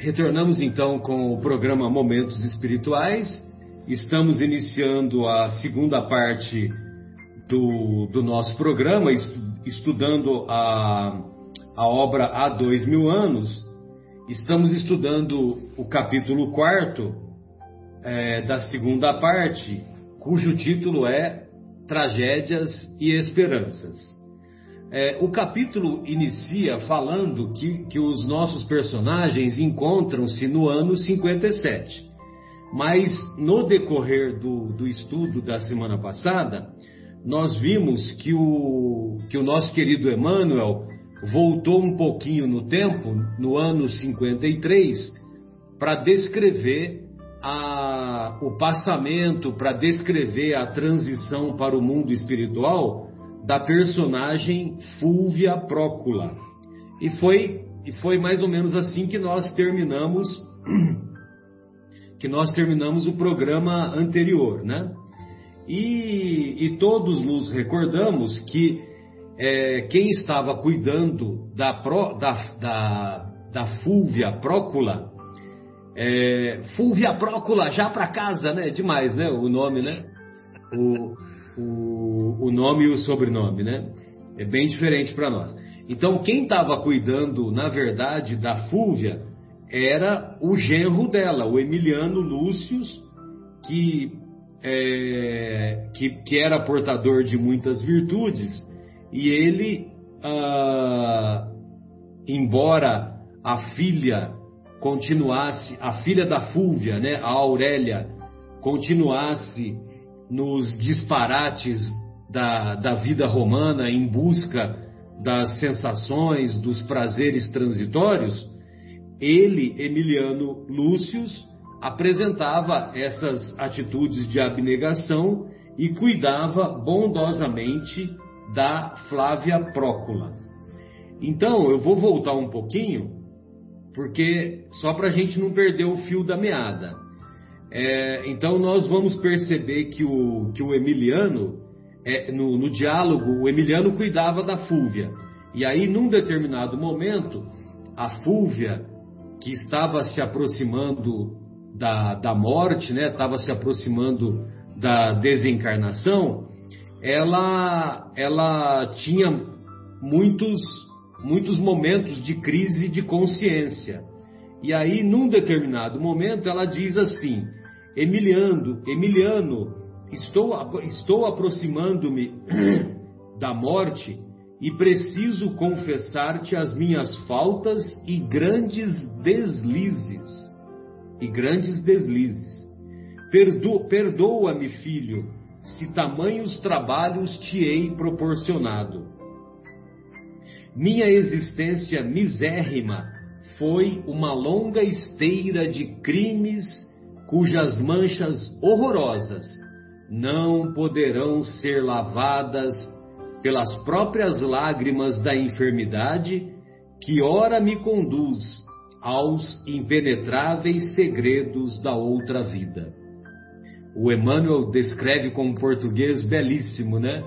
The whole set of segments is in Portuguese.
Retornamos então com o programa Momentos Espirituais. Estamos iniciando a segunda parte do, do nosso programa, estudando a, a obra Há Dois Mil Anos. Estamos estudando o capítulo quarto é, da segunda parte, cujo título é Tragédias e Esperanças. É, o capítulo inicia falando que, que os nossos personagens encontram-se no ano 57. Mas no decorrer do, do estudo da semana passada, nós vimos que o, que o nosso querido Emmanuel voltou um pouquinho no tempo, no ano 53, para descrever a, o passamento, para descrever a transição para o mundo espiritual da personagem Fúvia Prócula. E foi, e foi mais ou menos assim que nós terminamos que nós terminamos o programa anterior, né? E, e todos nos recordamos que é, quem estava cuidando da, da, da, da Fúvia Prócula, é, Fúvia Prócula, já para casa, né? Demais, né? O nome, né? O, o, o nome e o sobrenome, né? É bem diferente para nós. Então, quem estava cuidando, na verdade, da Fúvia era o genro dela, o Emiliano Lúcius, que, é, que, que, era portador de muitas virtudes, e ele, ah, embora a filha continuasse, a filha da Fúvia, né, a Aurélia, continuasse nos disparates da, da vida romana em busca das sensações, dos prazeres transitórios, ele, Emiliano Lúcius, apresentava essas atitudes de abnegação e cuidava bondosamente da Flávia Prócula. Então, eu vou voltar um pouquinho, porque só para a gente não perder o fio da meada. É, então nós vamos perceber que o, que o Emiliano, é, no, no diálogo, o Emiliano cuidava da Fúvia. E aí, num determinado momento, a Fúvia, que estava se aproximando da, da morte, né, estava se aproximando da desencarnação, ela, ela tinha muitos, muitos momentos de crise de consciência. E aí, num determinado momento, ela diz assim: Emiliano, Emiliano, estou, estou aproximando-me da morte e preciso confessar-te as minhas faltas e grandes deslizes. E grandes deslizes. Perdo, Perdoa-me, filho, se tamanhos trabalhos te hei proporcionado. Minha existência misérrima foi uma longa esteira de crimes cujas manchas horrorosas não poderão ser lavadas pelas próprias lágrimas da enfermidade que ora me conduz aos impenetráveis segredos da outra vida. O Emmanuel descreve com um português belíssimo, né?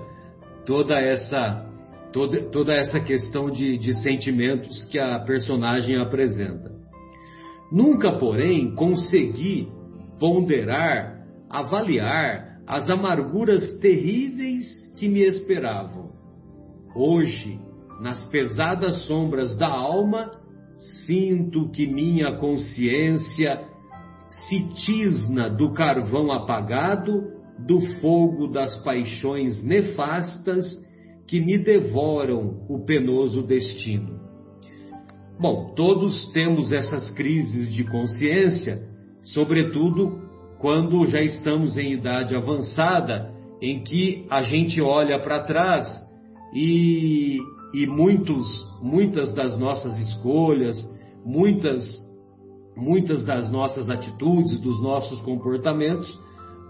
Toda essa toda, toda essa questão de, de sentimentos que a personagem apresenta. Nunca, porém, consegui ponderar, avaliar as amarguras terríveis que me esperavam. Hoje, nas pesadas sombras da alma, sinto que minha consciência se tisna do carvão apagado, do fogo das paixões nefastas que me devoram o penoso destino. Bom, todos temos essas crises de consciência sobretudo quando já estamos em idade avançada, em que a gente olha para trás e, e muitos, muitas das nossas escolhas, muitas, muitas das nossas atitudes, dos nossos comportamentos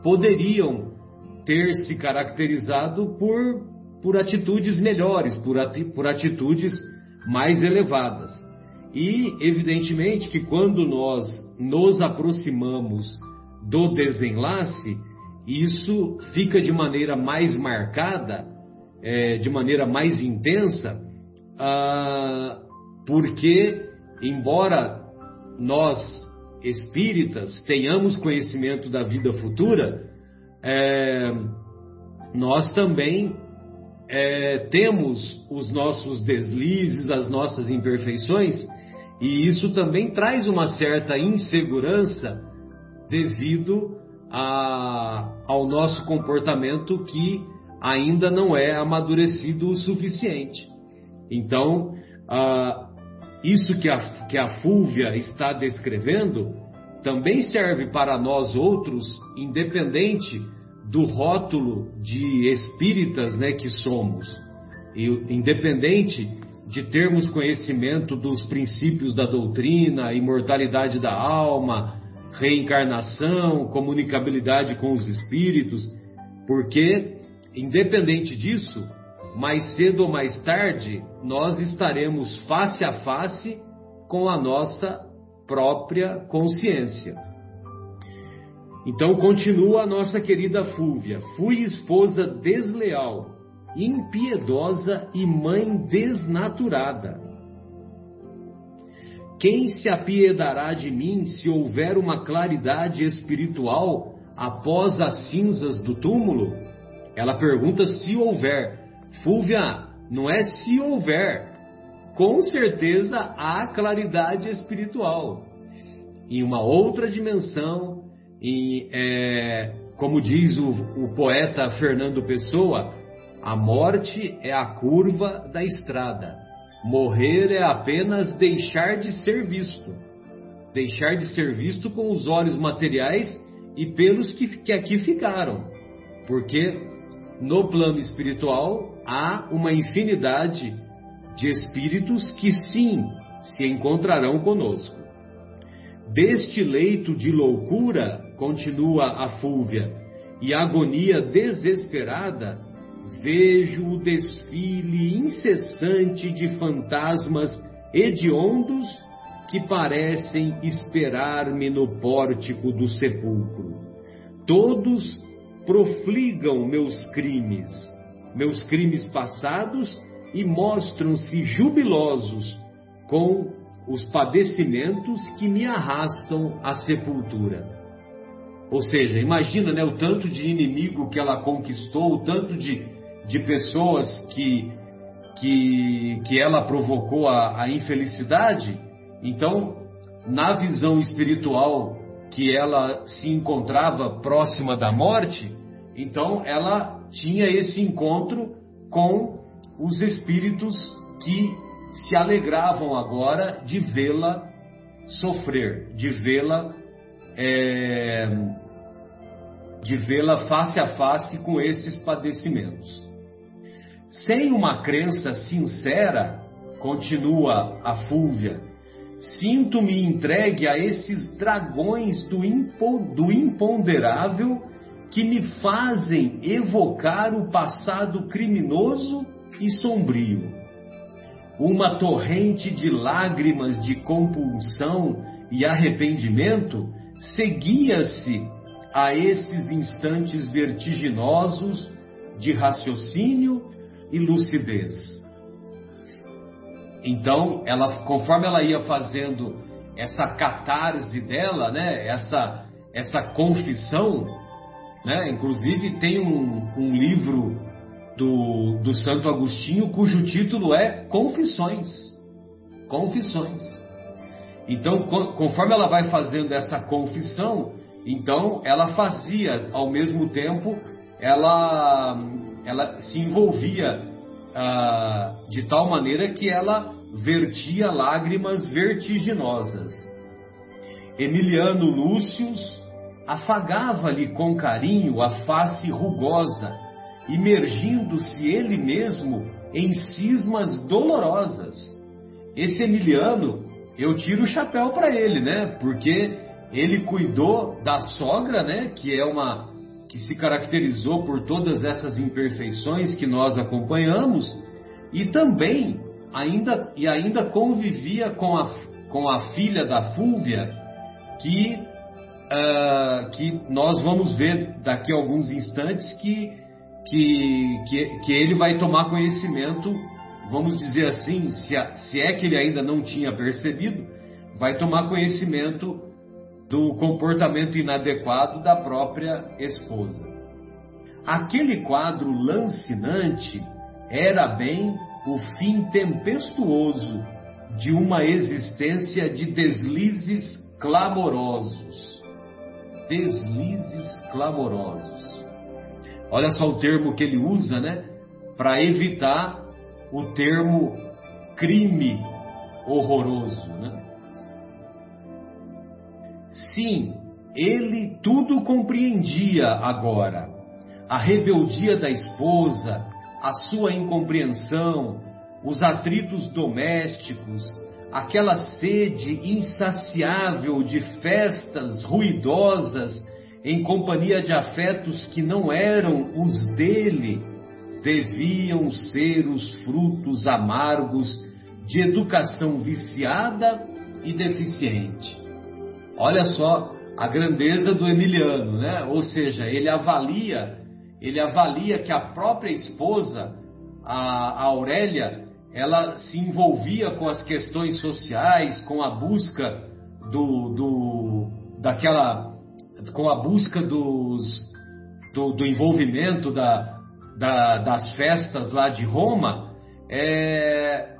poderiam ter se caracterizado por, por atitudes melhores, por, ati, por atitudes mais elevadas. E, evidentemente, que quando nós nos aproximamos do desenlace, isso fica de maneira mais marcada, é, de maneira mais intensa, ah, porque, embora nós espíritas tenhamos conhecimento da vida futura, é, nós também é, temos os nossos deslizes, as nossas imperfeições, e isso também traz uma certa insegurança devido a, ao nosso comportamento que ainda não é amadurecido o suficiente. Então, ah, isso que a, que a Fúvia está descrevendo também serve para nós outros, independente do rótulo de espíritas né, que somos, e, independente de termos conhecimento dos princípios da doutrina, imortalidade da alma, reencarnação, comunicabilidade com os espíritos, porque, independente disso, mais cedo ou mais tarde, nós estaremos face a face com a nossa própria consciência. Então continua a nossa querida Fúvia: fui esposa desleal, impiedosa e mãe desnaturada. Quem se apiedará de mim se houver uma claridade espiritual após as cinzas do túmulo? Ela pergunta se houver. Fúvia, não é se houver. Com certeza há claridade espiritual. Em uma outra dimensão, em, é, como diz o, o poeta Fernando Pessoa, a morte é a curva da estrada. Morrer é apenas deixar de ser visto. Deixar de ser visto com os olhos materiais e pelos que, que aqui ficaram. Porque no plano espiritual há uma infinidade de espíritos que sim se encontrarão conosco. Deste leito de loucura, continua a Fúvia, e agonia desesperada, vejo o desfile incessante de fantasmas hediondos que parecem esperar-me no pórtico do sepulcro. Todos profligam meus crimes, meus crimes passados e mostram-se jubilosos com os padecimentos que me arrastam à sepultura. Ou seja, imagina né, o tanto de inimigo que ela conquistou, o tanto de, de pessoas que, que, que ela provocou a, a infelicidade. Então, na visão espiritual que ela se encontrava próxima da morte, então ela tinha esse encontro com os espíritos que se alegravam agora de vê-la sofrer, de vê-la é, de vê-la face a face com esses padecimentos. Sem uma crença sincera, continua a Fúvia, sinto-me entregue a esses dragões do, impo, do imponderável que me fazem evocar o passado criminoso e sombrio. Uma torrente de lágrimas de compulsão e arrependimento seguia-se a esses instantes vertiginosos de raciocínio e lucidez. Então, ela, conforme ela ia fazendo essa catarse dela, né, essa, essa confissão, né? Inclusive tem um, um livro do, do Santo Agostinho cujo título é Confissões. Confissões. Então, conforme ela vai fazendo essa confissão, então ela fazia ao mesmo tempo, ela, ela se envolvia ah, de tal maneira que ela vertia lágrimas vertiginosas. Emiliano Lúcius afagava-lhe com carinho a face rugosa, imergindo-se ele mesmo em cismas dolorosas. Esse Emiliano, eu tiro o chapéu para ele, né? Porque ele cuidou da sogra, né? Que é uma que se caracterizou por todas essas imperfeições que nós acompanhamos e também ainda e ainda convivia com a com a filha da Fúvia que uh, que nós vamos ver daqui a alguns instantes que, que, que, que, ele vai tomar conhecimento, vamos dizer assim, se, a, se é que ele ainda não tinha percebido, vai tomar conhecimento do comportamento inadequado da própria esposa. Aquele quadro lancinante era bem o fim tempestuoso de uma existência de deslizes clamorosos. Deslizes clamorosos. Olha só o termo que ele usa, né? Para evitar o termo crime horroroso, né? Sim, ele tudo compreendia agora. A rebeldia da esposa, a sua incompreensão, os atritos domésticos, aquela sede insaciável de festas ruidosas em companhia de afetos que não eram os dele, deviam ser os frutos amargos de educação viciada e deficiente. Olha só a grandeza do Emiliano, né? Ou seja, ele avalia, ele avalia que a própria esposa, a, Aurélia, ela se envolvia com as questões sociais, com a busca do, do daquela, com a busca dos, do, do envolvimento da, da, das festas lá de Roma, é,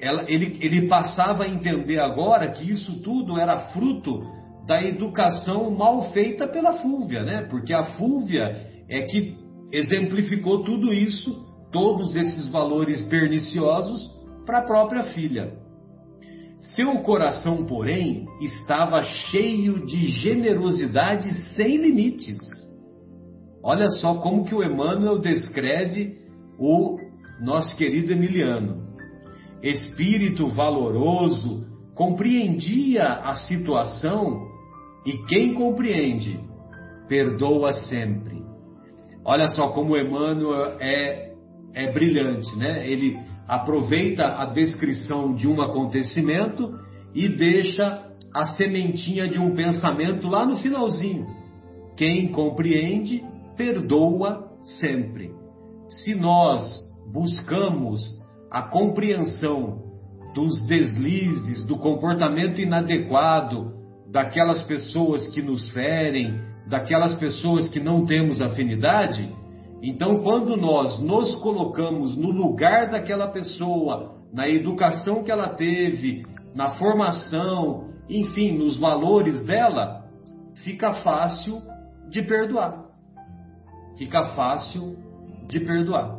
ela, ele, ele passava a entender agora que isso tudo era fruto da educação mal feita pela Fúvia, né? Porque a Fúvia é que exemplificou tudo isso, todos esses valores perniciosos para a própria filha. Seu coração, porém, estava cheio de generosidade sem limites. Olha só como que o Emmanuel descreve o nosso querido Emiliano espírito valoroso, compreendia a situação e quem compreende, perdoa sempre. Olha só como Emmanuel é, é brilhante, né? Ele aproveita a descrição de um acontecimento e deixa a sementinha de um pensamento lá no finalzinho. Quem compreende, perdoa sempre. Se nós buscamos a compreensão dos deslizes, do comportamento inadequado daquelas pessoas que nos ferem, daquelas pessoas que não temos afinidade, então quando nós nos colocamos no lugar daquela pessoa, na educação que ela teve, na formação, enfim, nos valores dela, fica fácil de perdoar. Fica fácil de perdoar.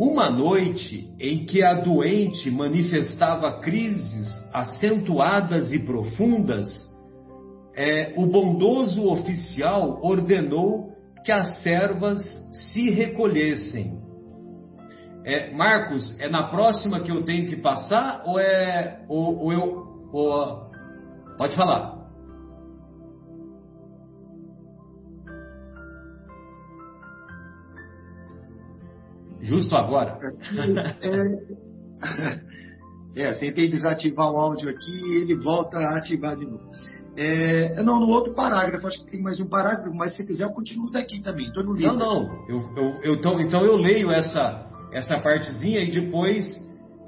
Uma noite em que a doente manifestava crises acentuadas e profundas, é, o bondoso oficial ordenou que as servas se recolhessem. É, Marcos, é na próxima que eu tenho que passar ou é ou, ou eu ou, pode falar? Justo agora. É, é, tentei desativar o áudio aqui e ele volta a ativar de novo. É, não, no outro parágrafo, acho que tem mais um parágrafo, mas se quiser eu continuo daqui também, estou no livro. Não, não, eu, eu, eu tô, então eu leio essa, essa partezinha e depois,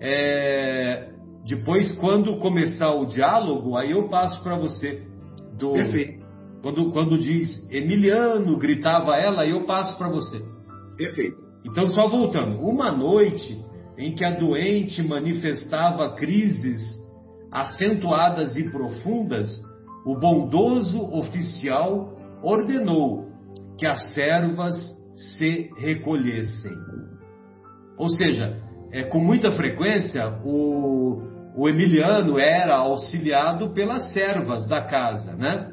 é, depois quando começar o diálogo, aí eu passo para você. Do, Perfeito. Quando, quando diz Emiliano, gritava ela, aí eu passo para você. Perfeito. Então, só voltando, uma noite em que a doente manifestava crises acentuadas e profundas, o bondoso oficial ordenou que as servas se recolhessem. Ou seja, é, com muita frequência, o, o Emiliano era auxiliado pelas servas da casa, né?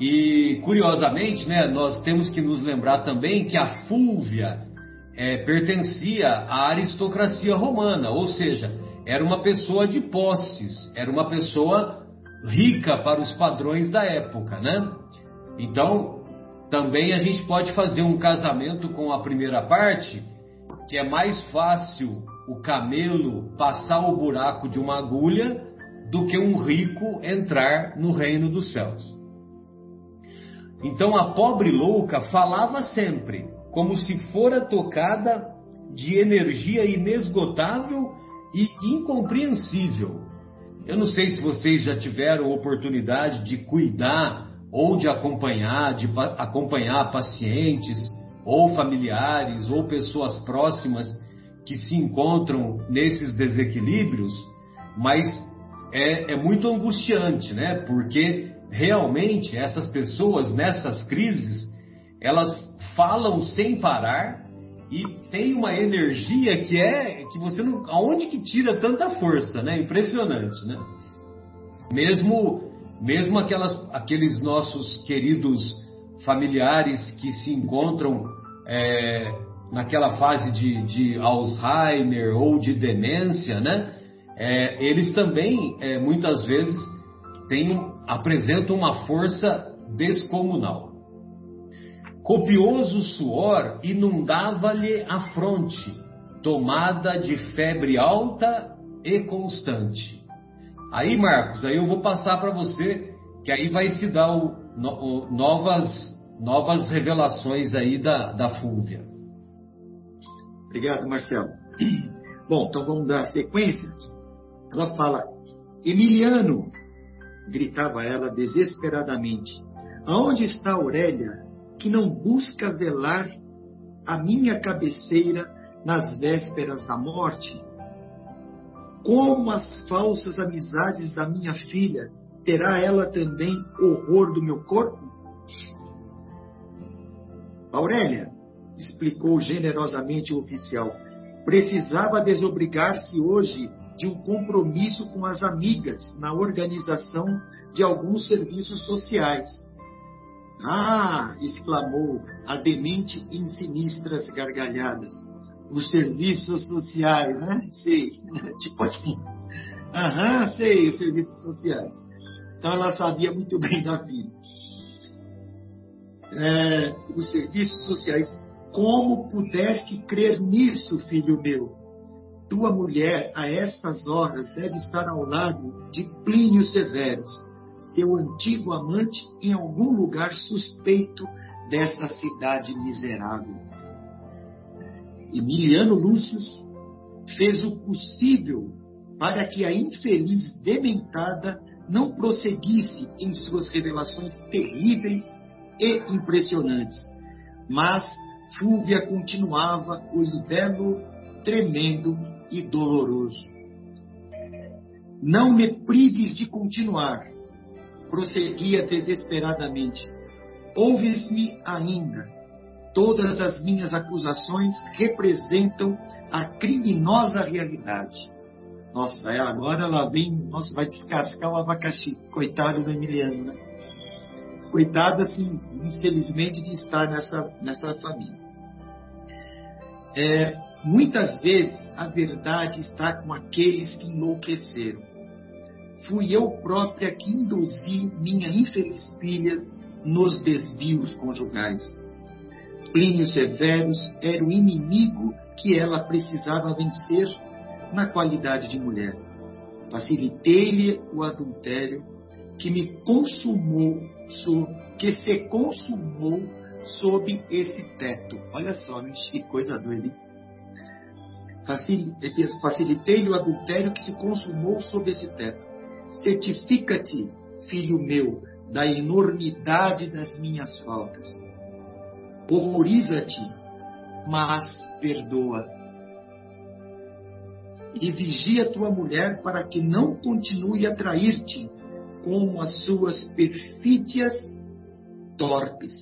E curiosamente, né, nós temos que nos lembrar também que a Fúvia é, pertencia à aristocracia romana, ou seja, era uma pessoa de posses, era uma pessoa rica para os padrões da época, né? Então, também a gente pode fazer um casamento com a primeira parte, que é mais fácil o camelo passar o buraco de uma agulha do que um rico entrar no reino dos céus. Então a pobre louca falava sempre, como se fora tocada de energia inesgotável e incompreensível. Eu não sei se vocês já tiveram oportunidade de cuidar ou de acompanhar, de acompanhar pacientes ou familiares ou pessoas próximas que se encontram nesses desequilíbrios, mas é, é muito angustiante, né? Porque realmente essas pessoas nessas crises elas falam sem parar e tem uma energia que é que você não aonde que tira tanta força, né? Impressionante, né? Mesmo mesmo aquelas aqueles nossos queridos familiares que se encontram é, naquela fase de, de, Alzheimer ou de demência, né? É, eles também é, muitas vezes têm, apresentam uma força descomunal. Copioso suor inundava-lhe a fronte, tomada de febre alta e constante. Aí, Marcos, aí eu vou passar para você, que aí vai se dar o, o, novas, novas revelações aí da, da Fúvia. Obrigado, Marcelo. Bom, então vamos dar sequência. Ela fala, Emiliano, gritava ela desesperadamente, aonde está Aurélia? que não busca velar a minha cabeceira nas vésperas da morte? Como as falsas amizades da minha filha, terá ela também horror do meu corpo? Aurélia, explicou generosamente o oficial, precisava desobrigar-se hoje de um compromisso com as amigas na organização de alguns serviços sociais ah! exclamou a demente em sinistras gargalhadas. Os serviços sociais, né? Sei. tipo assim. Aham, sei, os serviços sociais. Então ela sabia muito bem da filha. É, os serviços sociais. Como pudeste crer nisso, filho meu? Tua mulher, a estas horas, deve estar ao lado de Plínio Severus seu antigo amante em algum lugar suspeito dessa cidade miserável. Emiliano Lúcio fez o possível para que a infeliz dementada não prosseguisse em suas revelações terríveis e impressionantes, mas Fúvia continuava o libelo tremendo e doloroso. Não me prives de continuar, prosseguia desesperadamente: Ouves-me ainda. Todas as minhas acusações representam a criminosa realidade. Nossa, é agora ela vem, nossa, vai descascar o abacaxi. Coitado do Emiliano, né? Coitado, assim, infelizmente, de estar nessa, nessa família. É, muitas vezes a verdade está com aqueles que enlouqueceram fui eu própria que induzi minha infeliz filha nos desvios conjugais. Plínio Severus era o inimigo que ela precisava vencer na qualidade de mulher. Facilitei-lhe o adultério que me consumou, que se consumou sob esse teto. Olha só, que coisa doida, hein? Facilitei-lhe o adultério que se consumou sob esse teto certifica-te, filho meu, da enormidade das minhas faltas. Horroriza-te, mas perdoa. E vigia tua mulher para que não continue a trair-te com as suas perfídias torpes,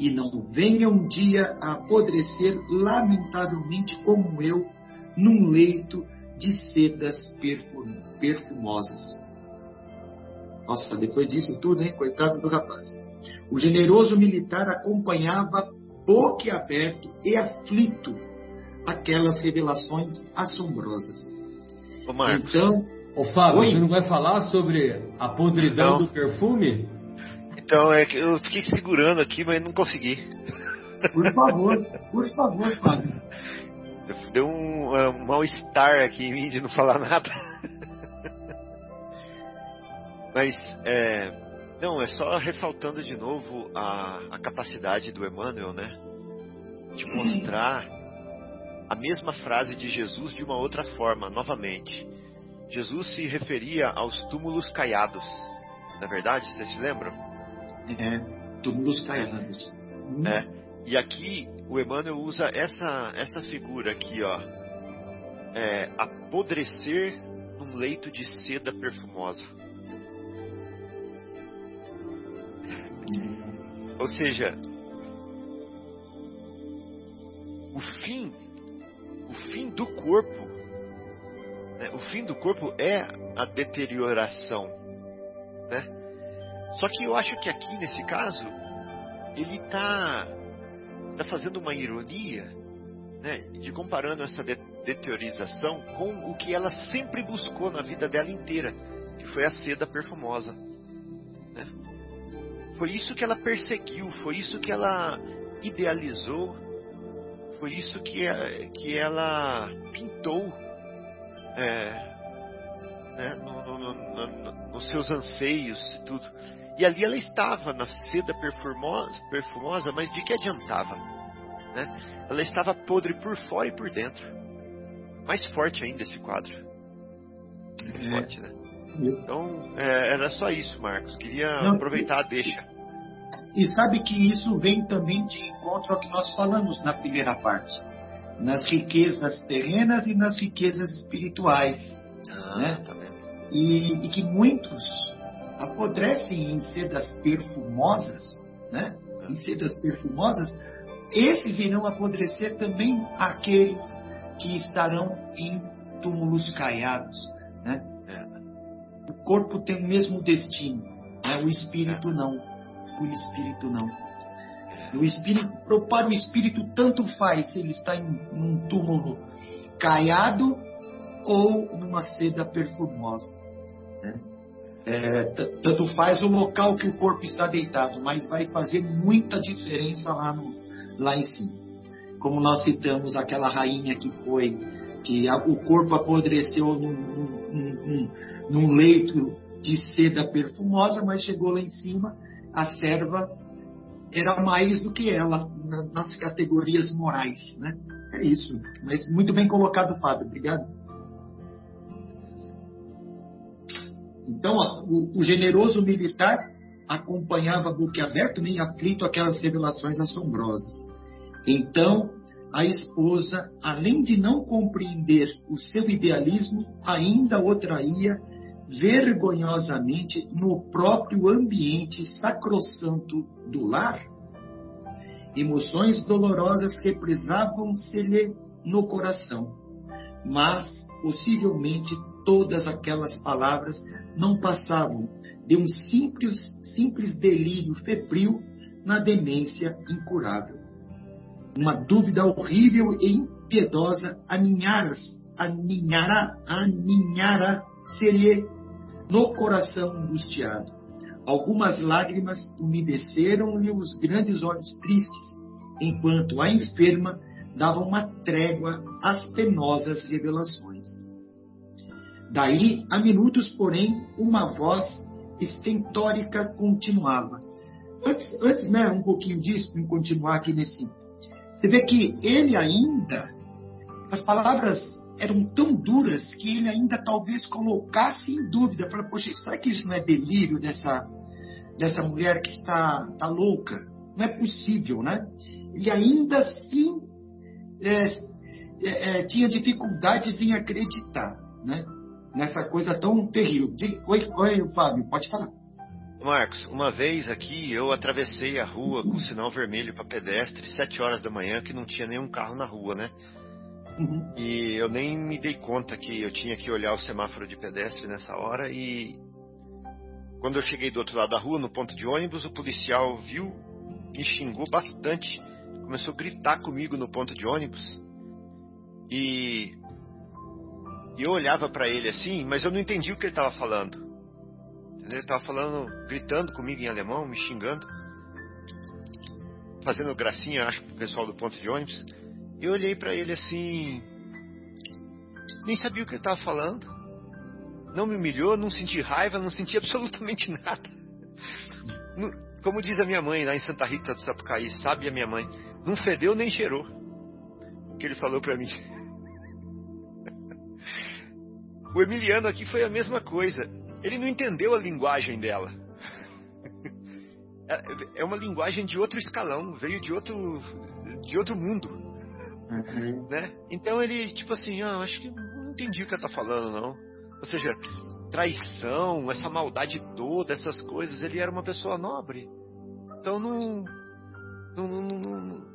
e não venha um dia a apodrecer lamentavelmente como eu, num leito de sedas perfumosas. Nossa, depois disso tudo, hein? Coitado do rapaz. O generoso militar acompanhava boquiaberto e aflito aquelas revelações assombrosas. Ô Marcos. Então, Ô Fábio, Oi? você não vai falar sobre a podridão do perfume? Então, é que eu fiquei segurando aqui, mas não consegui. Por favor, por favor, Fábio. Deu um, é, um mal-estar aqui em mim de não falar nada. Mas, é, não, é só ressaltando de novo a, a capacidade do Emmanuel, né? De mostrar a mesma frase de Jesus de uma outra forma, novamente. Jesus se referia aos túmulos caiados. Na é verdade, vocês se lembram? É, túmulos caiados. É. é. E aqui o Emmanuel usa essa, essa figura aqui, ó. É, apodrecer num leito de seda perfumosa. Ou seja, o fim, o fim do corpo, né? o fim do corpo é a deterioração, né? Só que eu acho que aqui nesse caso ele está tá fazendo uma ironia, né? De comparando essa de deteriorização com o que ela sempre buscou na vida dela inteira, que foi a seda perfumosa. Foi isso que ela perseguiu, foi isso que ela idealizou, foi isso que, que ela pintou é, né, no, no, no, nos seus anseios e tudo. E ali ela estava na seda perfumosa, perfumosa mas de que adiantava? Né? Ela estava podre por fora e por dentro. Mais forte ainda esse quadro. É. forte, né? Então, é, era só isso, Marcos. Queria Não, aproveitar a deixa. E sabe que isso vem também de encontro ao que nós falamos na primeira parte, nas riquezas terrenas e nas riquezas espirituais. Ah, né? tá e, e, que muitos apodrecem em sedas perfumosas, né? em sedas perfumosas, esses irão apodrecer também aqueles que estarão em túmulos caiados. Né? O corpo tem o mesmo destino, né? o espírito não o espírito não. O espírito, para o espírito, tanto faz se ele está em um túmulo caiado ou numa seda perfumosa. É, tanto faz o local que o corpo está deitado, mas vai fazer muita diferença lá, no, lá em cima. Como nós citamos aquela rainha que foi, que a, o corpo apodreceu num, num, num, num leito de seda perfumosa, mas chegou lá em cima a serva era mais do que ela nas categorias morais, né? É isso. Mas muito bem colocado, Fábio. Obrigado. Então, o, o, generoso militar acompanhava boquiaberto, nem aflito, aquelas revelações assombrosas. Então, a esposa, além de não compreender o seu idealismo, ainda o traía vergonhosamente no próprio ambiente sacrossanto do lar? Emoções dolorosas represavam-se-lhe no coração, mas possivelmente todas aquelas palavras não passavam de um simples, simples delírio febril na demência incurável. Uma dúvida horrível e impiedosa aninhara, aninhara, aninhara-se-lhe no coração angustiado. Algumas lágrimas umedeceram-lhe os grandes olhos tristes, enquanto a enferma dava uma trégua às penosas revelações. Daí a minutos, porém, uma voz estentórica continuava. Antes, antes né, um pouquinho disso, para continuar aqui nesse. Você vê que ele ainda, as palavras eram tão duras que ele ainda talvez colocasse em dúvida. Falei, poxa, será que isso não é delírio dessa, dessa mulher que está, está louca? Não é possível, né? Ele ainda assim é, é, é, tinha dificuldades em acreditar, né? Nessa coisa tão terrível. Oi, oi, Fábio, pode falar. Marcos, uma vez aqui eu atravessei a rua com sinal vermelho para pedestre, sete horas da manhã, que não tinha nenhum carro na rua, né? Uhum. E eu nem me dei conta que eu tinha que olhar o semáforo de pedestre nessa hora. E quando eu cheguei do outro lado da rua, no ponto de ônibus, o policial viu, me xingou bastante. Começou a gritar comigo no ponto de ônibus. E, e eu olhava para ele assim, mas eu não entendi o que ele estava falando. Ele estava falando, gritando comigo em alemão, me xingando, fazendo gracinha, acho, pro pessoal do ponto de ônibus. Eu olhei para ele assim, nem sabia o que ele estava falando. Não me humilhou, não senti raiva, não senti absolutamente nada. Como diz a minha mãe lá em Santa Rita do Sapucaí, sabe a minha mãe, não fedeu nem cheirou. que ele falou para mim. O Emiliano aqui foi a mesma coisa. Ele não entendeu a linguagem dela. É, é uma linguagem de outro escalão, veio de outro, de outro mundo. Uhum. Né? Então ele, tipo assim, ah, acho que não entendi o que ela tá falando, não. Ou seja, traição, essa maldade toda, essas coisas, ele era uma pessoa nobre. Então não. não, não, não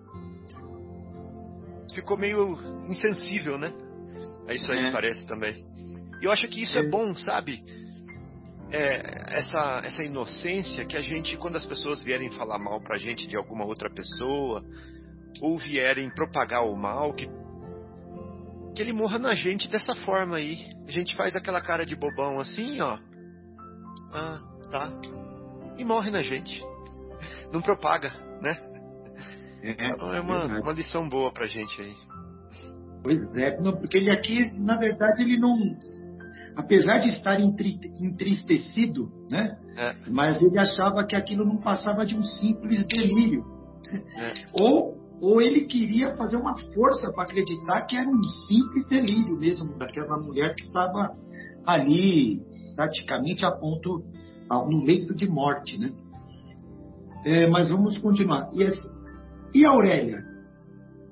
ficou meio insensível, né? É isso aí, é. parece também. E eu acho que isso é, é bom, sabe? É, essa, essa inocência que a gente, quando as pessoas vierem falar mal pra gente de alguma outra pessoa, ou vierem propagar o mal, que, que ele morra na gente dessa forma aí. A gente faz aquela cara de bobão assim, ó. Ah, tá. E morre na gente. Não propaga, né? É, então é uma, uma lição boa pra gente aí. Pois é, porque ele aqui, na verdade, ele não. Apesar de estar entristecido, né? É. Mas ele achava que aquilo não passava de um simples delírio. É. Ou, ou ele queria fazer uma força para acreditar que era um simples delírio mesmo daquela mulher que estava ali praticamente a ponto, no leito de morte, né? É, mas vamos continuar. E, e Aurélia?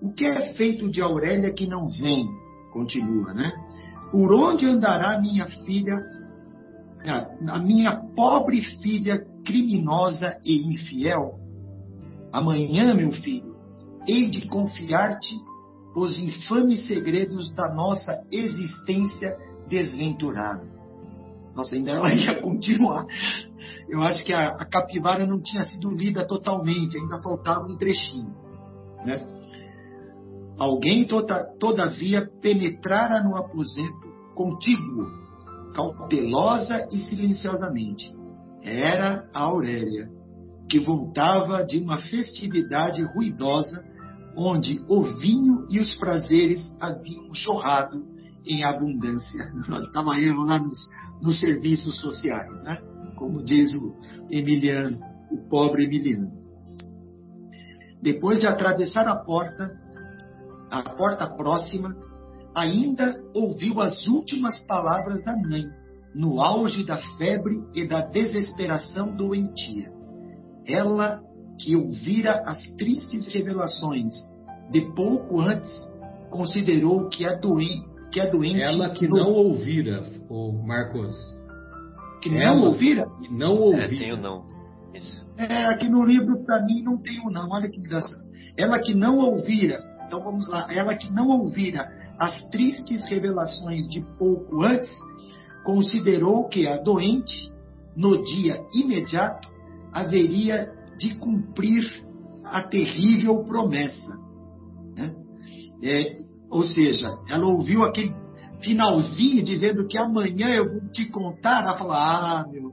O que é feito de Aurélia que não vem? Continua, né? Por onde andará minha filha, a minha pobre filha criminosa e infiel? Amanhã, meu filho, hei de confiar-te os infames segredos da nossa existência desventurada. Nossa, ainda ela ia continuar. Eu acho que a, a capivara não tinha sido lida totalmente, ainda faltava um trechinho. Né? Alguém, toda, todavia, penetrara no aposento contíguo, cautelosa e silenciosamente. Era a Aurélia, que voltava de uma festividade ruidosa, onde o vinho e os prazeres haviam chorrado em abundância. Estava eu lá nos, nos serviços sociais, né? como diz o Emiliano, o pobre Emiliano. Depois de atravessar a porta, a porta próxima, ainda ouviu as últimas palavras da mãe, no auge da febre e da desesperação doentia. Ela que ouvira as tristes revelações de pouco antes, considerou que a, doen que a doente. Ela que não ouvira, o Marcos. Que não ouvira? Que não ouvira. É, tem o não. É, aqui no livro, para mim, não tem o não. Olha que engraçado. Ela que não ouvira, então vamos lá, ela que não ouvira as tristes revelações de pouco antes, considerou que a doente, no dia imediato, haveria de cumprir a terrível promessa. Né? É, ou seja, ela ouviu aquele finalzinho dizendo que amanhã eu vou te contar. Ela falou: Ah, meu,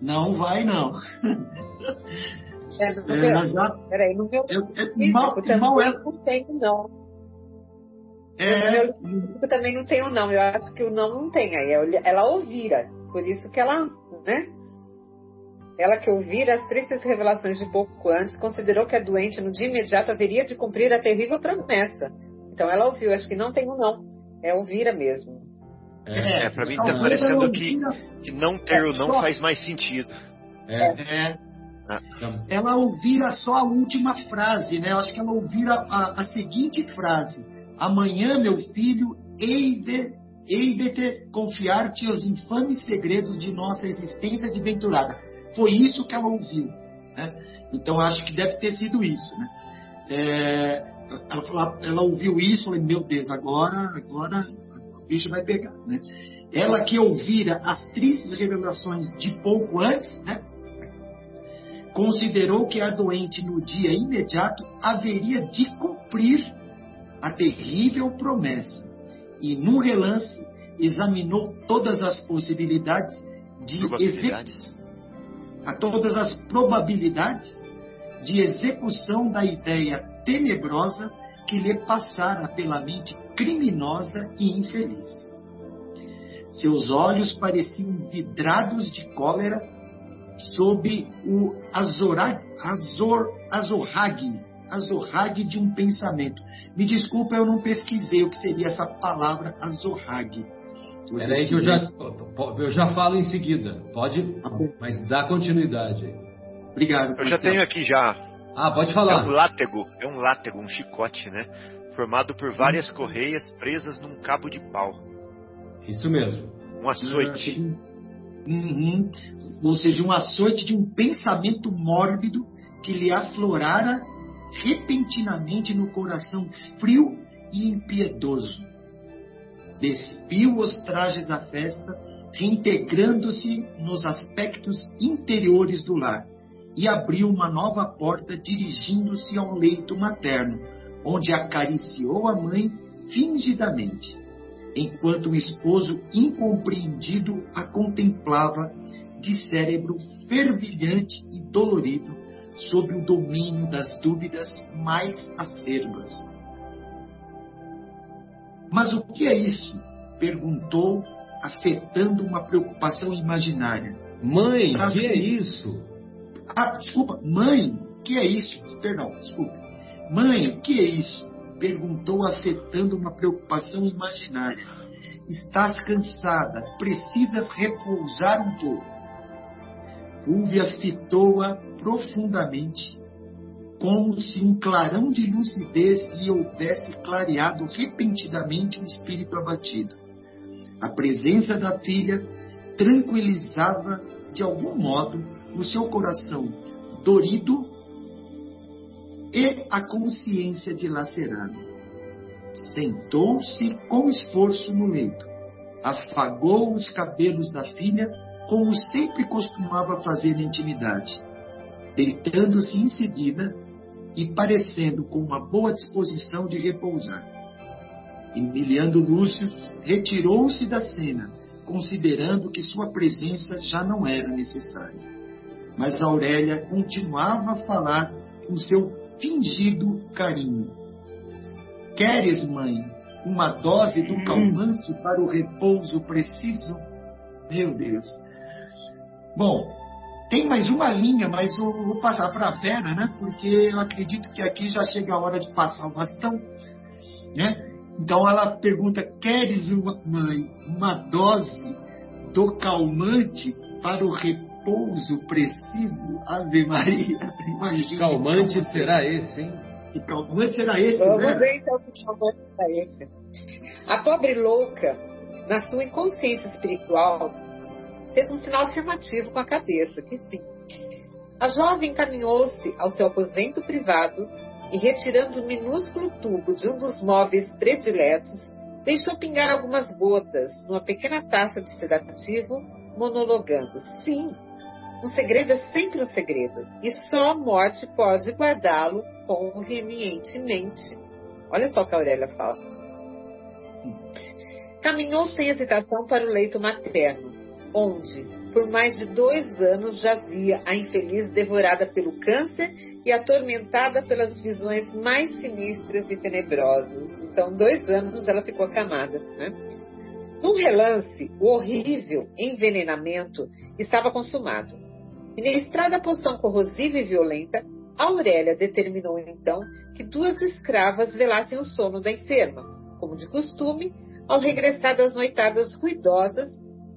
não vai não. É, no é, meu, já, peraí, no meu é, é, mal, mal é, não tenho não. É, no meu também não tenho não. Eu acho que o não não tem aí. Ela ouvira, por isso que ela, né? Ela que ouvira as tristes revelações de pouco antes, considerou que a doente no dia imediato haveria de cumprir a terrível promessa. Então ela ouviu, acho que não tem um não. É ouvira mesmo. É, é para mim tá parecendo que, que não ter o não faz mais sentido. É. é. Ah. Ela ouvira só a última frase, né? Eu acho que ela ouvira a, a seguinte frase: Amanhã, meu filho, hei de, hei de te confiar-te os infames segredos de nossa existência adventurada. Foi isso que ela ouviu. Né? Então, acho que deve ter sido isso. Né? É, ela, ela, ouviu isso, falei, meu Deus, agora, agora o bicho vai pegar. Né? Ela que ouvira as tristes revelações de pouco antes, né? Considerou que a doente no dia imediato haveria de cumprir a terrível promessa e, num relance, examinou todas as possibilidades de execução, a todas as probabilidades de execução da ideia tenebrosa que lhe passara pela mente criminosa e infeliz. Seus olhos pareciam vidrados de cólera sob o azorag, azor, azorrague, azorrague de um pensamento. Me desculpa, eu não pesquisei o que seria essa palavra azorrague. Peraí que eu já, eu já falo em seguida. Pode, mas dá continuidade. Obrigado. Eu já tenho aqui já. Ah, pode falar. É um látego, é um látego, um chicote, né? Formado por várias correias presas num cabo de pau. Isso mesmo. Um açoite. Uhum. Ou seja, um açoite de um pensamento mórbido que lhe aflorara repentinamente no coração frio e impiedoso. Despiu os trajes da festa, reintegrando-se nos aspectos interiores do lar, e abriu uma nova porta dirigindo-se ao leito materno, onde acariciou a mãe fingidamente, enquanto o esposo incompreendido a contemplava de cérebro fervilhante e dolorido sob o domínio das dúvidas mais acerbas. Mas o que é isso? perguntou, afetando uma preocupação imaginária. Mãe, o que é isso? Ah, desculpa, mãe, o que é isso? Perdão, desculpa. Mãe, o que é isso? Perguntou, afetando uma preocupação imaginária. Estás cansada, precisas repousar um pouco. Fúvia fitou-a profundamente, como se um clarão de lucidez lhe houvesse clareado repentinamente o espírito abatido. A presença da filha tranquilizava de algum modo o seu coração dorido e a consciência dilacerada. Sentou-se com esforço no leito, afagou os cabelos da filha, como sempre costumava fazer na intimidade, deitando-se em seguida e parecendo com uma boa disposição de repousar. Emiliano Lúcio retirou-se da cena, considerando que sua presença já não era necessária. Mas Aurélia continuava a falar com seu fingido carinho. Queres, mãe, uma dose do calmante para o repouso preciso? Meu Deus. Bom, tem mais uma linha, mas eu vou passar para a Vera, né? Porque eu acredito que aqui já chega a hora de passar o bastão, né? Então ela pergunta: queres uma, mãe, uma dose do calmante para o repouso preciso? Ave Maria, imagina. Calmante será esse, hein? Que calmante será esse, Vamos né? ver então que calmante será esse. A pobre louca, na sua inconsciência espiritual, fez um sinal afirmativo com a cabeça, que sim. A jovem encaminhou-se ao seu aposento privado e, retirando o minúsculo tubo de um dos móveis prediletos, deixou pingar algumas gotas numa pequena taça de sedativo, monologando: Sim, um segredo é sempre um segredo, e só a morte pode guardá-lo convenientemente. Olha só o que a Aurélia fala. Caminhou sem hesitação para o leito materno, onde, por mais de dois anos, jazia a infeliz devorada pelo câncer e atormentada pelas visões mais sinistras e tenebrosas. Então, dois anos ela ficou acamada. Né? Num relance, o horrível envenenamento estava consumado. Ministrada a poção corrosiva e violenta, Aurélia determinou então que duas escravas velassem o sono da enferma, como de costume, ao regressar das noitadas ruidosas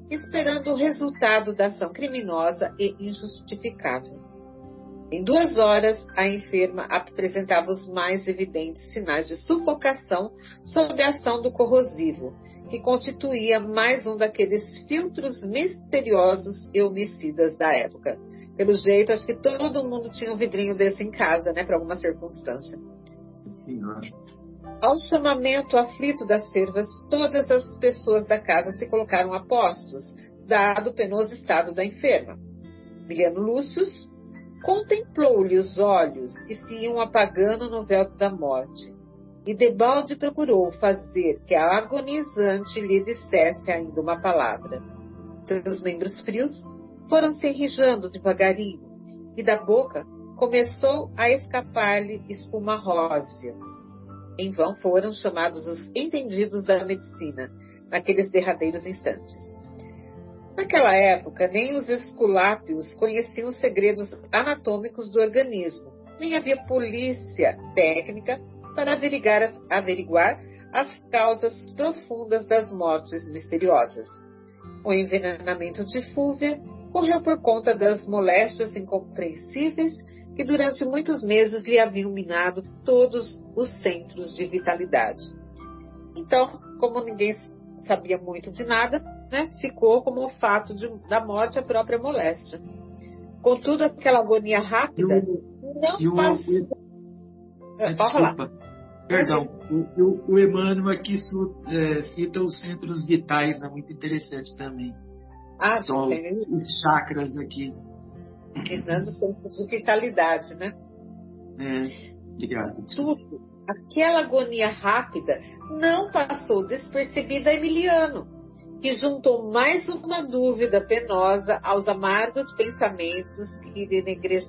esperando o resultado da ação criminosa e injustificável. Em duas horas, a enferma apresentava os mais evidentes sinais de sufocação sob a ação do corrosivo, que constituía mais um daqueles filtros misteriosos e homicidas da época. Pelo jeito, acho que todo mundo tinha um vidrinho desse em casa, né, para alguma circunstância. Sim. Ao chamamento aflito das servas, todas as pessoas da casa se colocaram a postos, dado o penoso estado da enferma. Miliano Lúcius contemplou-lhe os olhos que se iam apagando no véu da morte, e debalde procurou fazer que a agonizante lhe dissesse ainda uma palavra. Seus membros frios foram se enrijando devagarinho, e da boca começou a escapar-lhe espuma rósea em vão foram chamados os entendidos da medicina naqueles derradeiros instantes. Naquela época, nem os esculápios conheciam os segredos anatômicos do organismo, nem havia polícia técnica para averiguar as, averiguar as causas profundas das mortes misteriosas. O envenenamento de Fúvia correu por conta das moléstias incompreensíveis que durante muitos meses lhe haviam minado todos os centros de vitalidade. Então, como ninguém sabia muito de nada, né, ficou como o fato de, da morte a própria moléstia. Contudo, aquela agonia rápida não passou. O, é, desculpa, perdão. O, o, o Emmanuel aqui é, cita os centros vitais, é muito interessante também. Ah, São os chakras aqui. Treinando centros de vitalidade, né? É, obrigado. Tudo, aquela agonia rápida não passou despercebida a Emiliano, que juntou mais uma dúvida penosa aos amargos pensamentos que lhe, negre...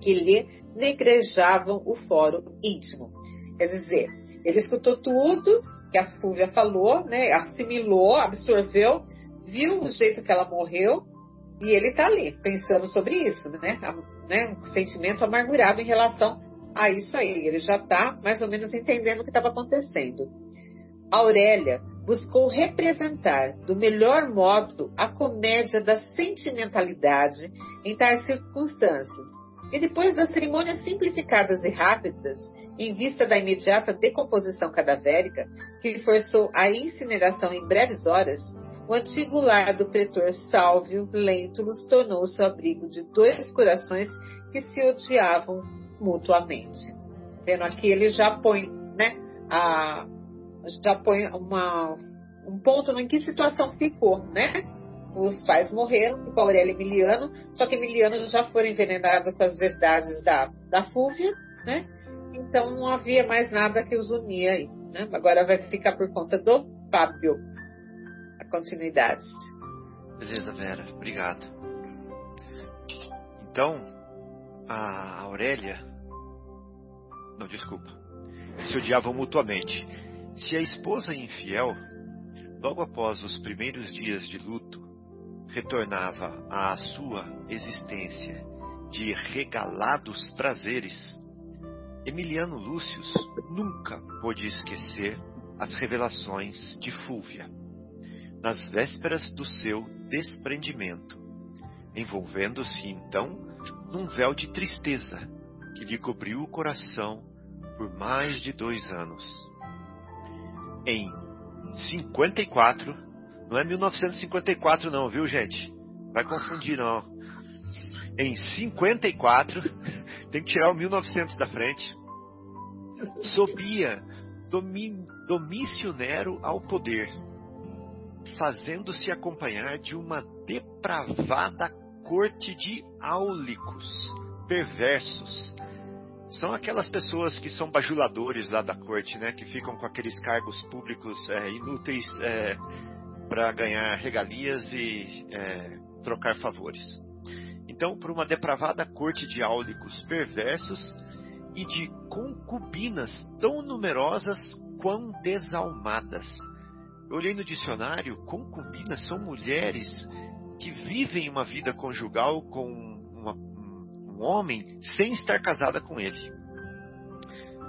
que lhe negrejavam o fórum íntimo. Quer dizer, ele escutou tudo que a Fúvia falou, né, assimilou, absorveu, viu o jeito que ela morreu e ele está ali pensando sobre isso, né? né? Um sentimento amargurado em relação a isso aí. Ele já está mais ou menos entendendo o que estava acontecendo. Aurélia buscou representar do melhor modo a comédia da sentimentalidade em tais circunstâncias. E depois das cerimônias simplificadas e rápidas, em vista da imediata decomposição cadavérica, que forçou a incineração em breves horas, o antigo lar do pretor Sálvio Lentulus tornou-se o abrigo de dois corações que se odiavam mutuamente. Vendo aqui, ele já põe, né, a, já põe uma, um ponto em que situação ficou, né? Os pais morreram, o Aurélio e Emiliano, só que Emiliano já foi envenenado com as verdades da, da Fúvia, né? Então não havia mais nada que os unia aí. Né? Agora vai ficar por conta do Fábio a continuidade. Beleza, Vera, obrigado. Então, a Aurélia. Não, desculpa. Se odiavam mutuamente. Se a esposa infiel, logo após os primeiros dias de luto, retornava à sua existência de regalados prazeres, Emiliano Lúcius nunca pôde esquecer as revelações de Fúvia nas vésperas do seu desprendimento, envolvendo-se então num véu de tristeza que lhe cobriu o coração por mais de dois anos. Em 54, não é 1954 não, viu gente? Vai confundir não. Em 54, tem que tirar o 1900 da frente, subia Domício Nero ao poder fazendo-se acompanhar de uma depravada corte de áulicos, perversos. São aquelas pessoas que são bajuladores lá da corte, né? Que ficam com aqueles cargos públicos é, inúteis é, para ganhar regalias e é, trocar favores. Então, por uma depravada corte de áulicos perversos e de concubinas tão numerosas quão desalmadas eu olhei no dicionário, concubinas são mulheres que vivem uma vida conjugal com uma, um homem sem estar casada com ele.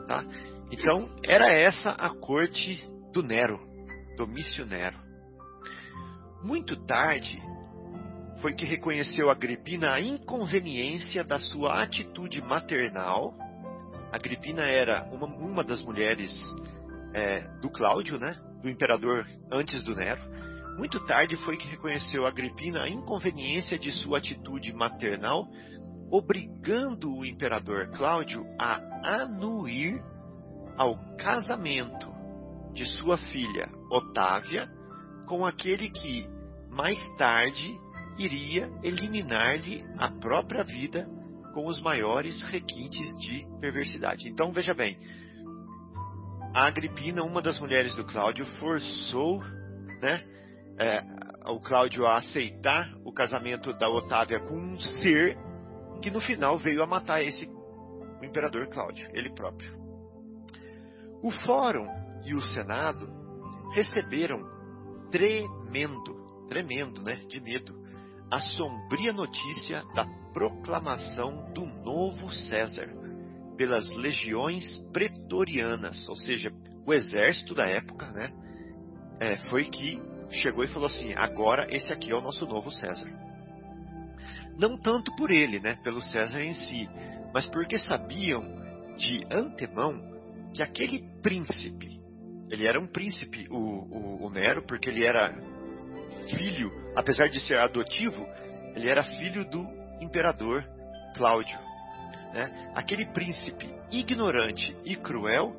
Tá? Então, era essa a corte do Nero, Domício Nero. Muito tarde, foi que reconheceu Agripina a inconveniência da sua atitude maternal. Agripina era uma, uma das mulheres é, do Cláudio, né? do imperador antes do Nero, muito tarde foi que reconheceu Agripina a inconveniência de sua atitude maternal, obrigando o imperador Cláudio a anuir ao casamento de sua filha Otávia com aquele que, mais tarde, iria eliminar-lhe a própria vida com os maiores requintes de perversidade. Então, veja bem, a Agripina, uma das mulheres do Cláudio, forçou né, é, o Cláudio a aceitar o casamento da Otávia com um ser que no final veio a matar esse o imperador Cláudio, ele próprio. O Fórum e o Senado receberam tremendo, tremendo, né, de medo, a sombria notícia da proclamação do novo César, pelas legiões pretorianas, ou seja, o exército da época, né? É, foi que chegou e falou assim: agora esse aqui é o nosso novo César. Não tanto por ele, né? Pelo César em si, mas porque sabiam de antemão que aquele príncipe, ele era um príncipe, o, o, o Nero, porque ele era filho, apesar de ser adotivo, ele era filho do imperador Cláudio. Né? Aquele príncipe ignorante e cruel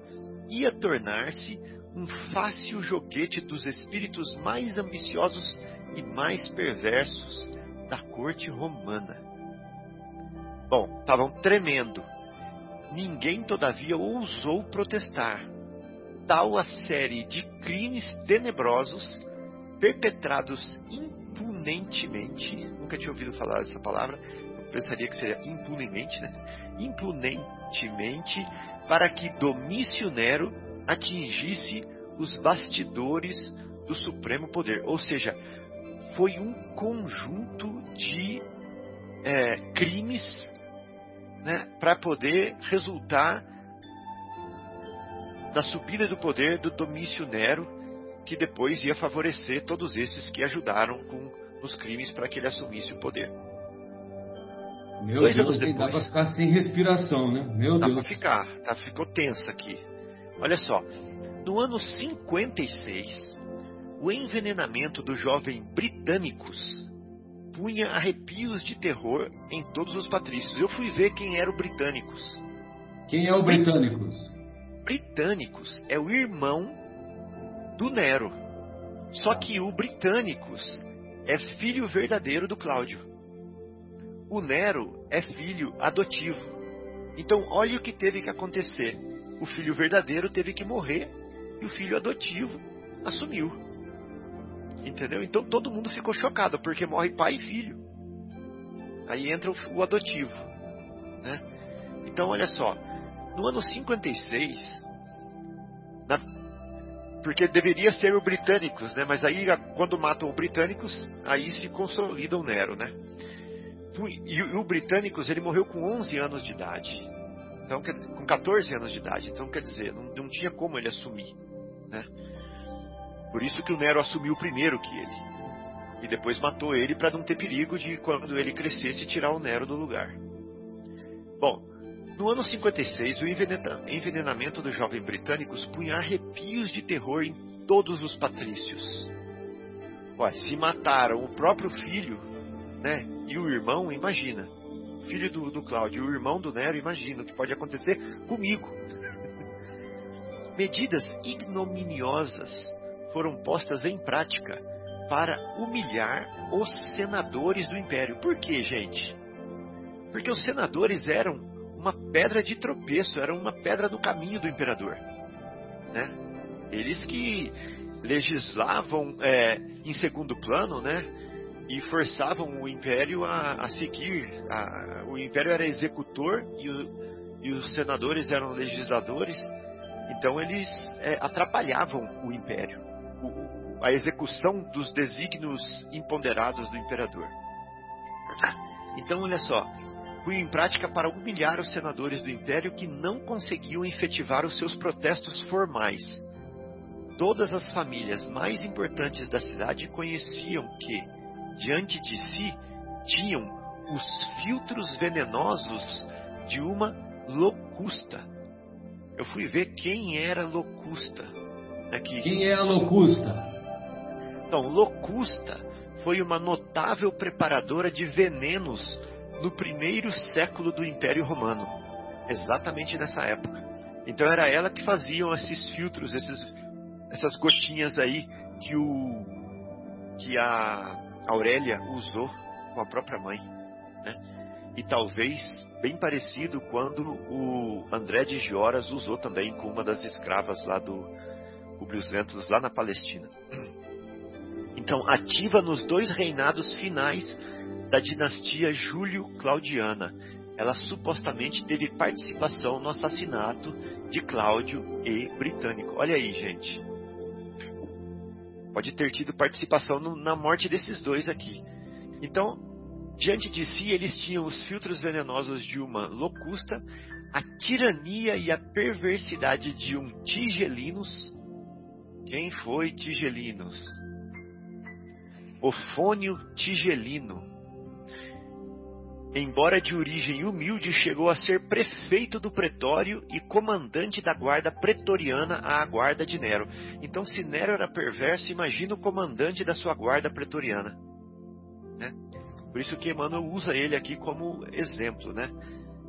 ia tornar-se um fácil joguete dos espíritos mais ambiciosos e mais perversos da corte romana. Bom, estavam tremendo. Ninguém, todavia, ousou protestar. Tal a série de crimes tenebrosos perpetrados impunentemente. Nunca tinha ouvido falar dessa palavra. Eu pensaria que seria impunemente, né? Impunentemente, para que Domício Nero atingisse os bastidores do supremo poder. Ou seja, foi um conjunto de é, crimes né, para poder resultar da subida do poder do Domício Nero, que depois ia favorecer todos esses que ajudaram com os crimes para que ele assumisse o poder. Meu Dois Deus, anos depois, dá para ficar sem respiração, né? Meu dá Deus. Dá para ficar, tá, ficou tensa aqui. Olha só, no ano 56, o envenenamento do jovem Britânicos punha arrepios de terror em todos os patrícios. Eu fui ver quem era o Britânicos. Quem é o Britânicos? Britânicos é o irmão do Nero. Só que o Britânicos é filho verdadeiro do Cláudio. O Nero é filho adotivo. Então, olha o que teve que acontecer. O filho verdadeiro teve que morrer e o filho adotivo assumiu. Entendeu? Então todo mundo ficou chocado, porque morre pai e filho. Aí entra o, adotivo. Né? Então, olha só. No ano 56, na, porque deveria ser o britânicos, né? Mas aí quando matam o britânicos, aí se consolida o Nero, né? E, o britânicos ele morreu com 11 anos de idade. Então, com 14 anos de idade. Então, quer dizer, não, não tinha como ele assumir. Né? Por isso que o Nero assumiu primeiro que ele. E depois matou ele para não ter perigo de quando ele crescesse tirar o Nero do lugar. Bom, no ano 56, o envenenamento dos jovens britânicos punha arrepios de terror em todos os patrícios. Ué, se mataram o próprio filho né, e o irmão, imagina filho do, do Cláudio e o irmão do Nero, imagina o que pode acontecer comigo. Medidas ignominiosas foram postas em prática para humilhar os senadores do império. Por quê, gente? Porque os senadores eram uma pedra de tropeço, eram uma pedra no caminho do imperador. Né? Eles que legislavam é, em segundo plano, né? e forçavam o império a, a seguir. A, o império era executor e, o, e, os senadores eram legisladores, então eles é, atrapalhavam o império, o, a execução dos desígnios imponderados do imperador. Então, olha só, fui em prática para humilhar os senadores do império que não conseguiam efetivar os seus protestos formais. Todas as famílias mais importantes da cidade conheciam que, diante de si tinham os filtros venenosos de uma locusta. Eu fui ver quem era locusta. Aqui. Quem é a locusta? Então, locusta foi uma notável preparadora de venenos no primeiro século do Império Romano, exatamente nessa época. Então era ela que fazia esses filtros, esses, essas gotinhas aí que o que a Aurélia usou com a própria mãe. Né? E talvez bem parecido quando o André de Gioras usou também com uma das escravas lá do Publius Lentulus, lá na Palestina. Então, ativa nos dois reinados finais da dinastia Júlio-Claudiana. Ela supostamente teve participação no assassinato de Cláudio e Britânico. Olha aí, gente pode ter tido participação no, na morte desses dois aqui. Então, diante de si, eles tinham os filtros venenosos de uma locusta, a tirania e a perversidade de um Tigelinos. Quem foi Tigelinos? Ofônio Tigelino. Embora de origem humilde, chegou a ser prefeito do pretório e comandante da guarda pretoriana à guarda de Nero. Então, se Nero era perverso, imagina o comandante da sua guarda pretoriana. Né? Por isso que Emmanuel usa ele aqui como exemplo, né?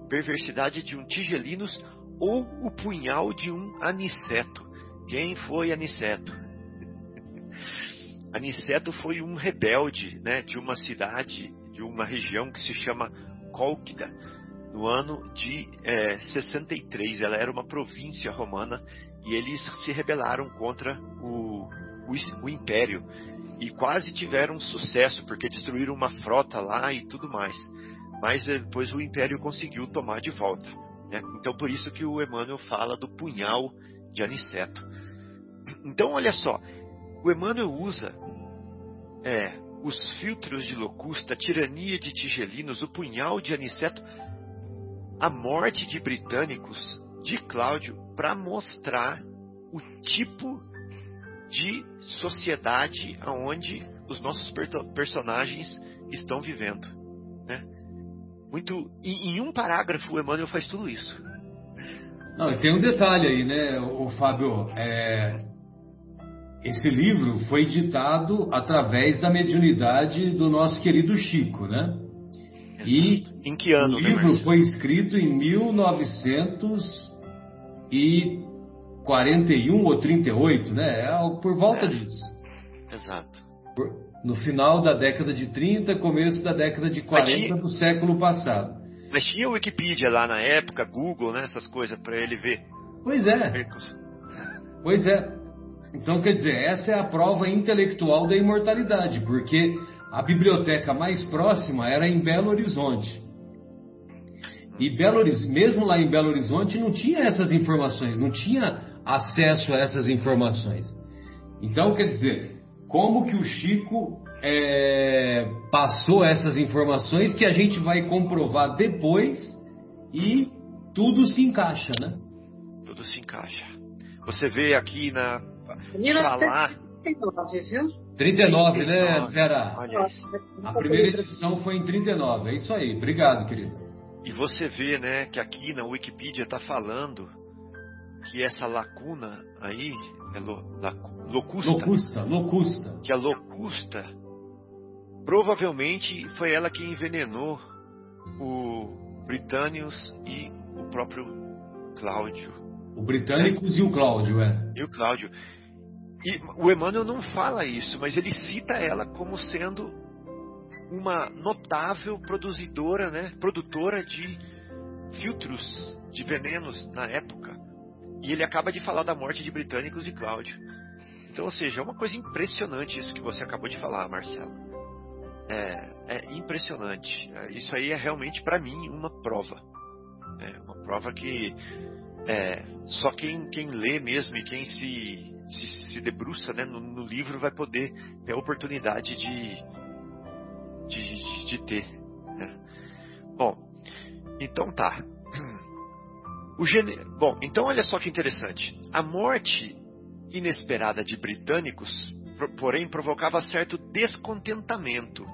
Perversidade de um Tigelinos ou o punhal de um Aniceto. Quem foi Aniceto? Aniceto foi um rebelde né, de uma cidade, de uma região que se chama Cólquida, no ano de é, 63. Ela era uma província romana e eles se rebelaram contra o, o, o império e quase tiveram sucesso porque destruíram uma frota lá e tudo mais. Mas depois o império conseguiu tomar de volta. Né? Então por isso que o Emmanuel fala do punhal de Aniceto. Então olha só, o Emmanuel usa é, os filtros de Locusta, a tirania de Tigelinos, o punhal de Aniceto, a morte de britânicos de Cláudio para mostrar o tipo de sociedade aonde os nossos personagens estão vivendo, né? Muito em, em um parágrafo o Emmanuel faz tudo isso. Não, tem um detalhe aí, né, o Fábio, é, esse livro foi ditado através da mediunidade do nosso querido Chico, né? Exato. E em que ano? O né, livro né, foi escrito em 1941 ou 38, né? É por volta é. disso. Exato. No final da década de 30, começo da década de 40 tinha, do século passado. Mas tinha o Wikipedia lá na época, Google, né? Essas coisas para ele ver. Pois é. Pois é. Então, quer dizer, essa é a prova intelectual da imortalidade, porque a biblioteca mais próxima era em Belo Horizonte. E Belo Horizonte, mesmo lá em Belo Horizonte, não tinha essas informações, não tinha acesso a essas informações. Então, quer dizer, como que o Chico é, passou essas informações que a gente vai comprovar depois e tudo se encaixa, né? Tudo se encaixa. Você vê aqui na falar. 39, viu? 39, 39. né, Vera? a primeira edição foi em 39, é isso aí. Obrigado, querido. E você vê, né, que aqui na Wikipedia está falando que essa lacuna aí é lo, la, locusta. Locusta, locusta. Que a locusta provavelmente foi ela que envenenou o Britânios e o próprio Cláudio. O Britânicos é. e o Cláudio, é. E o Cláudio. E o Emmanuel não fala isso, mas ele cita ela como sendo uma notável produzidora, né, produtora de filtros de venenos na época. E ele acaba de falar da morte de britânicos e Cláudio. Então, ou seja, é uma coisa impressionante isso que você acabou de falar, Marcelo. É, é impressionante. É, isso aí é realmente, para mim, uma prova. É uma prova que é, só quem, quem lê mesmo e quem se se, se debruça né, no, no, livro vai poder ter a oportunidade de, de, de ter. Né? Bom, então tá. O gene... Bom, então olha só que interessante. A morte inesperada de britânicos, porém, provocava certo descontentamento,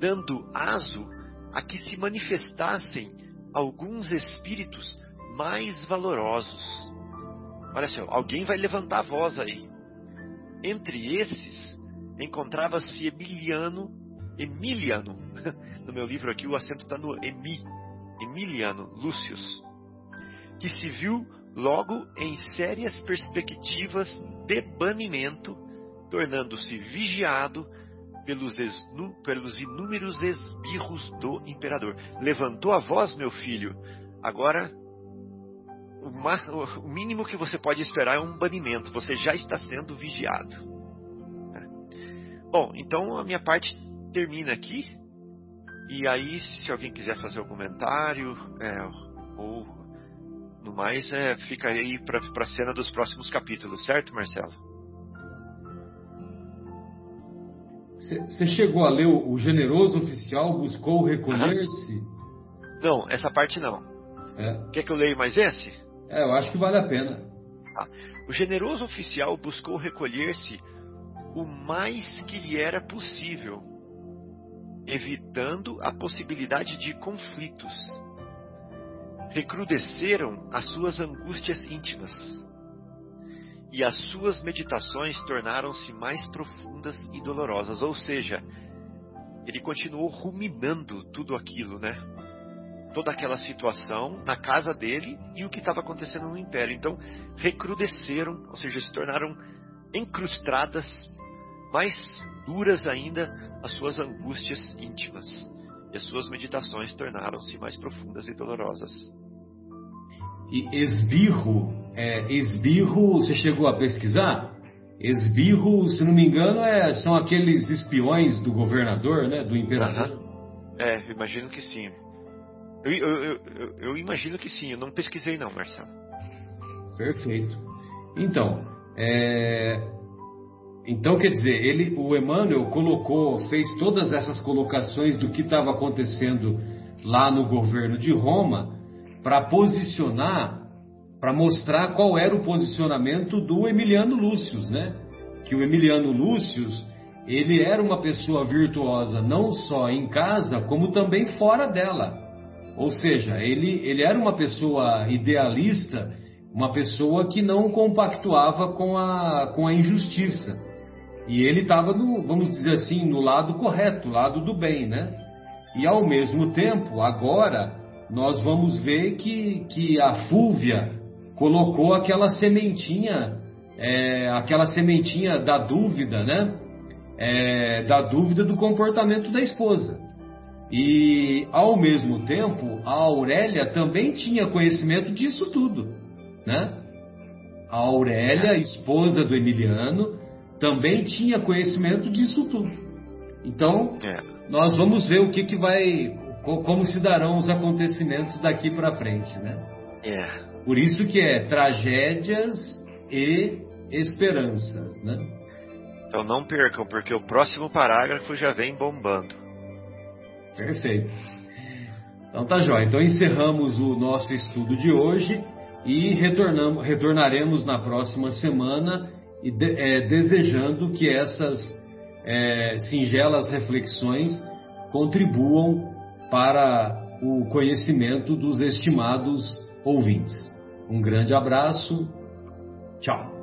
dando aso a que se manifestassem alguns espíritos mais valorosos Olha só, alguém vai levantar a voz aí. Entre esses, encontrava-se Emiliano, Emiliano, no meu livro aqui o acento está no Emi, Emiliano Lúcius, que se viu logo em sérias perspectivas de banimento, tornando-se vigiado pelos, esnu, pelos inúmeros esbirros do imperador. Levantou a voz, meu filho, agora o, mínimo que você pode esperar é um banimento. Você já está sendo vigiado. Né? Bom, então a minha parte termina aqui. E aí, se alguém quiser fazer algum comentário, é, ou no mais, é, fica aí para a cena dos próximos capítulos, certo, Marcelo? Você chegou a ler o, o generoso oficial buscou recolher-se? Não, essa parte não. É. Quer que eu leia mais esse? É, eu acho que vale a pena. Ah, o generoso oficial buscou recolher-se o mais que lhe era possível, evitando a possibilidade de conflitos. Recrudesceram as suas angústias íntimas, e as suas meditações tornaram-se mais profundas e dolorosas. Ou seja, ele continuou ruminando tudo aquilo, né? Toda aquela situação na casa dele e o que estava acontecendo no império. Então, recrudesceram, ou seja, se tornaram encrustadas, mais duras ainda, as suas angústias íntimas. E as suas meditações tornaram-se mais profundas e dolorosas. E esbirro, é, esbirro, você chegou a pesquisar? Esbirro, se não me engano, é, são aqueles espiões do governador, né? Do imperador. Uhum. É, imagino que sim. Eu, eu, eu, eu, imagino que sim, eu não pesquisei não, Marcelo. Perfeito. Então, é... então quer dizer, ele, o Emmanuel colocou, fez todas essas colocações do que estava acontecendo lá no governo de Roma para posicionar para mostrar qual era o posicionamento do Emiliano Lúcius, né? Que o Emiliano Lúcius, ele era uma pessoa virtuosa não só em casa, como também fora dela. Ou seja, ele, ele era uma pessoa idealista, uma pessoa que não compactuava com a, com a injustiça. E ele estava, vamos dizer assim, no lado correto, lado do bem, né? E ao mesmo tempo, agora, nós vamos ver que, que a Fúvia, colocou aquela sementinha, é, aquela sementinha da dúvida, né? É, da dúvida do comportamento da esposa. E, ao mesmo tempo, a Aurélia também tinha conhecimento disso tudo, né? A Aurélia, esposa do Emiliano, também tinha conhecimento disso tudo. Então, é. nós vamos ver o que, que vai, como se darão os acontecimentos daqui para frente, né? É. Por isso que é tragédias e esperanças, né? Então não percam, porque o próximo parágrafo já vem bombando. Perfeito. Então tá jóia. Então encerramos o nosso estudo de hoje e retornamos, retornaremos na próxima semana e de, é, desejando que essas é, singelas reflexões contribuam para o conhecimento dos estimados ouvintes. Um grande abraço. Tchau.